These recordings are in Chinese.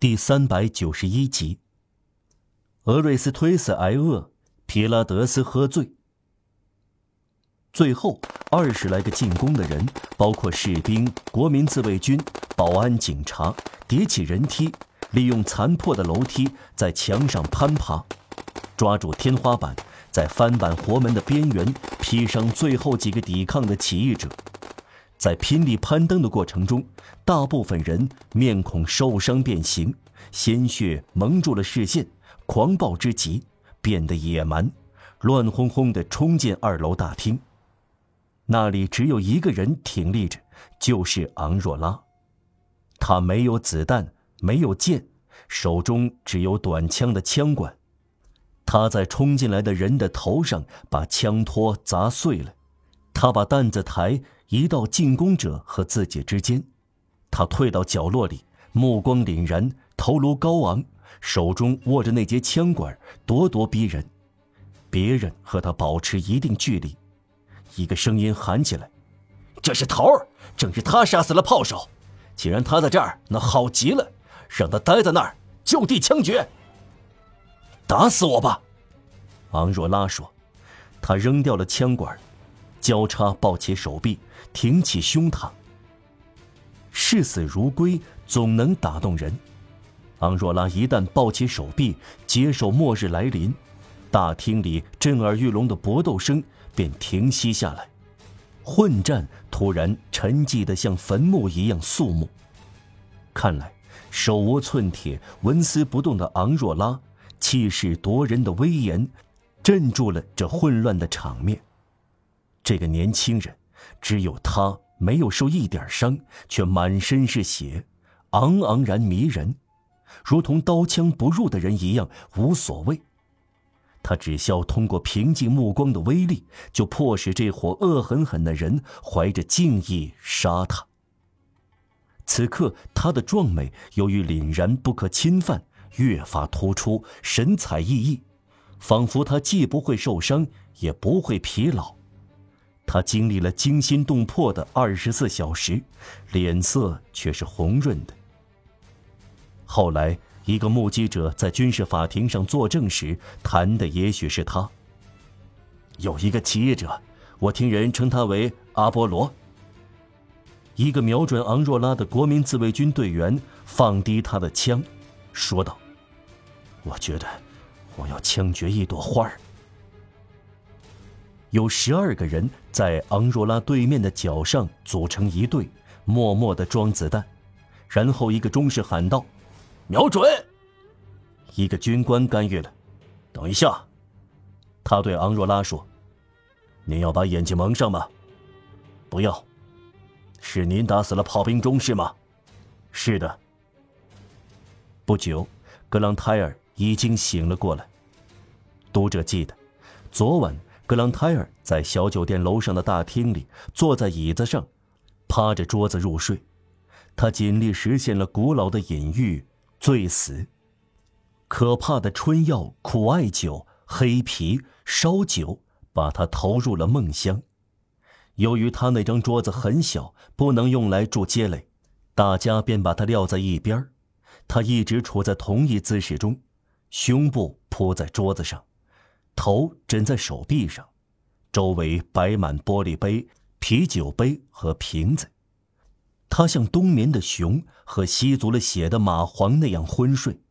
第三百九十一集。俄瑞斯推死挨饿，皮拉德斯喝醉。最后二十来个进攻的人，包括士兵、国民自卫军、保安、警察，叠起人梯，利用残破的楼梯在墙上攀爬，抓住天花板，在翻板活门的边缘劈伤最后几个抵抗的起义者。在拼力攀登的过程中，大部分人面孔受伤变形，鲜血蒙住了视线，狂暴之极，变得野蛮，乱哄哄地冲进二楼大厅。那里只有一个人挺立着，就是昂若拉。他没有子弹，没有剑，手中只有短枪的枪管。他在冲进来的人的头上把枪托砸碎了，他把担子抬。移到进攻者和自己之间，他退到角落里，目光凛然，头颅高昂，手中握着那节枪管，咄咄逼人。别人和他保持一定距离。一个声音喊起来：“这是头儿，正是他杀死了炮手。既然他在这儿，那好极了，让他待在那儿，就地枪决。打死我吧！”昂若拉说。他扔掉了枪管，交叉抱起手臂。挺起胸膛，视死如归总能打动人。昂若拉一旦抱起手臂，接受末日来临，大厅里震耳欲聋的搏斗声便停息下来，混战突然沉寂的像坟墓一样肃穆。看来，手无寸铁、纹丝不动的昂若拉，气势夺人的威严，镇住了这混乱的场面。这个年轻人。只有他没有受一点伤，却满身是血，昂昂然迷人，如同刀枪不入的人一样无所谓。他只需要通过平静目光的威力，就迫使这伙恶狠狠的人怀着敬意杀他。此刻他的壮美由于凛然不可侵犯，越发突出，神采奕奕，仿佛他既不会受伤，也不会疲劳。他经历了惊心动魄的二十四小时，脸色却是红润的。后来，一个目击者在军事法庭上作证时谈的也许是他。有一个起义者，我听人称他为阿波罗。一个瞄准昂若拉的国民自卫军队员放低他的枪，说道：“我觉得，我要枪决一朵花儿。”有十二个人在昂若拉对面的脚上组成一队，默默地装子弹。然后一个中士喊道：“瞄准！”一个军官干预了。等一下，他对昂若拉说：“您要把眼睛蒙上吗？”“不要。”“是您打死了炮兵中士吗？”“是的。”不久，格朗泰尔已经醒了过来。读者记得，昨晚。格朗泰尔在小酒店楼上的大厅里，坐在椅子上，趴着桌子入睡。他尽力实现了古老的隐喻：醉死。可怕的春药、苦艾酒、黑皮、烧酒，把他投入了梦乡。由于他那张桌子很小，不能用来住街垒，大家便把他撂在一边他一直处在同一姿势中，胸部铺在桌子上。头枕在手臂上，周围摆满玻璃杯、啤酒杯和瓶子。他像冬眠的熊和吸足了血的蚂蟥那样昏睡。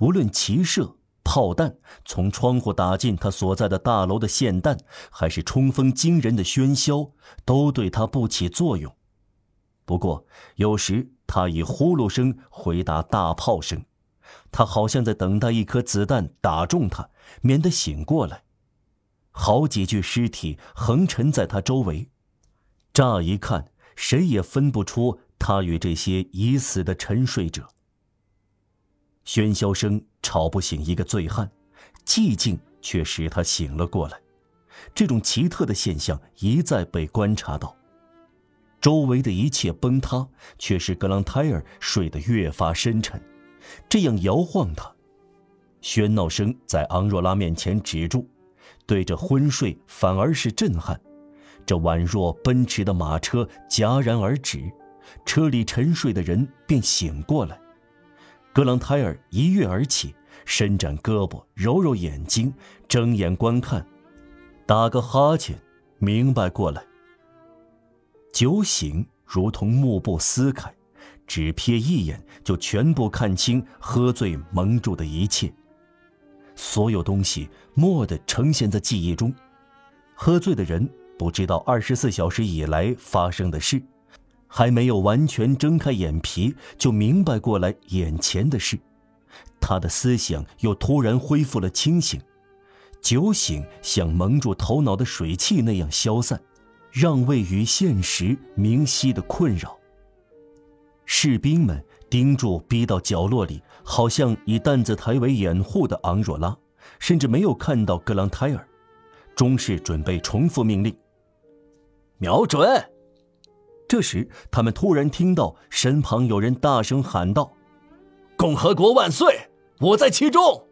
无论骑射、炮弹从窗户打进他所在的大楼的霰弹，还是冲锋惊人的喧嚣，都对他不起作用。不过，有时他以呼噜声回答大炮声。他好像在等待一颗子弹打中他，免得醒过来。好几具尸体横陈在他周围，乍一看，谁也分不出他与这些已死的沉睡者。喧嚣声吵不醒一个醉汉，寂静却使他醒了过来。这种奇特的现象一再被观察到。周围的一切崩塌，却使格朗泰尔睡得越发深沉。这样摇晃他，喧闹声在昂若拉面前止住，对着昏睡反而是震撼。这宛若奔驰的马车戛然而止，车里沉睡的人便醒过来。格朗泰尔一跃而起，伸展胳膊，揉揉眼睛，睁眼观看，打个哈欠，明白过来。酒醒如同幕布撕开，只瞥一眼就全部看清喝醉蒙住的一切。所有东西蓦地呈现在记忆中，喝醉的人不知道二十四小时以来发生的事，还没有完全睁开眼皮就明白过来眼前的事，他的思想又突然恢复了清醒，酒醒像蒙住头脑的水汽那样消散。让位于现实明晰的困扰。士兵们盯住逼到角落里，好像以担子抬为掩护的昂若拉，甚至没有看到格朗泰尔。中士准备重复命令，瞄准。这时，他们突然听到身旁有人大声喊道：“共和国万岁！我在其中。”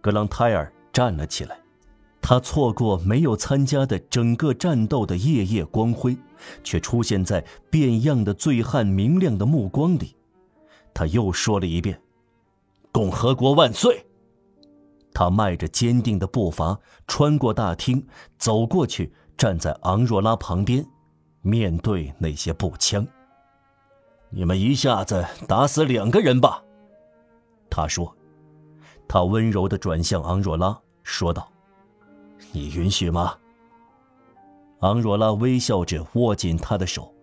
格朗泰尔站了起来。他错过没有参加的整个战斗的夜夜光辉，却出现在变样的醉汉明亮的目光里。他又说了一遍：“共和国万岁！”他迈着坚定的步伐穿过大厅，走过去，站在昂若拉旁边，面对那些步枪。“你们一下子打死两个人吧。”他说。他温柔地转向昂若拉，说道。你允许吗？昂若拉微笑着握紧他的手，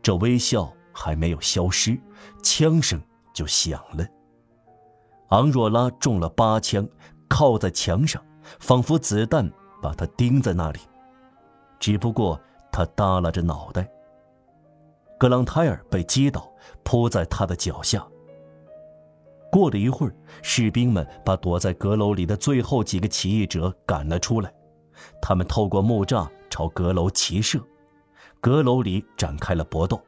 这微笑还没有消失，枪声就响了。昂若拉中了八枪，靠在墙上，仿佛子弹把他钉在那里。只不过他耷拉着脑袋。格朗泰尔被击倒，扑在他的脚下。过了一会儿，士兵们把躲在阁楼里的最后几个起义者赶了出来。他们透过木栅朝阁楼齐射，阁楼里展开了搏斗。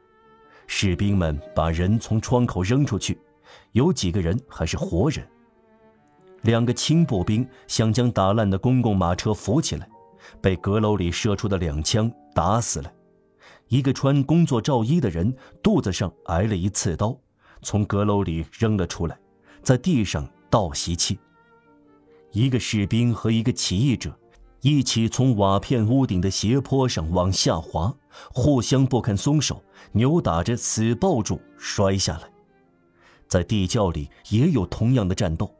士兵们把人从窗口扔出去，有几个人还是活人。两个轻步兵想将打烂的公共马车扶起来，被阁楼里射出的两枪打死了。一个穿工作罩衣的人肚子上挨了一刺刀，从阁楼里扔了出来。在地上倒吸气。一个士兵和一个起义者一起从瓦片屋顶的斜坡上往下滑，互相不肯松手，扭打着死抱住摔下来。在地窖里也有同样的战斗，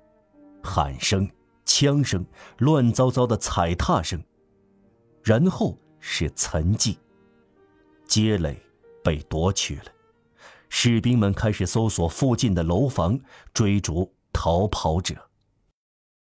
喊声、枪声、乱糟糟的踩踏声，然后是残迹。街垒被夺取了。士兵们开始搜索附近的楼房，追逐逃跑者。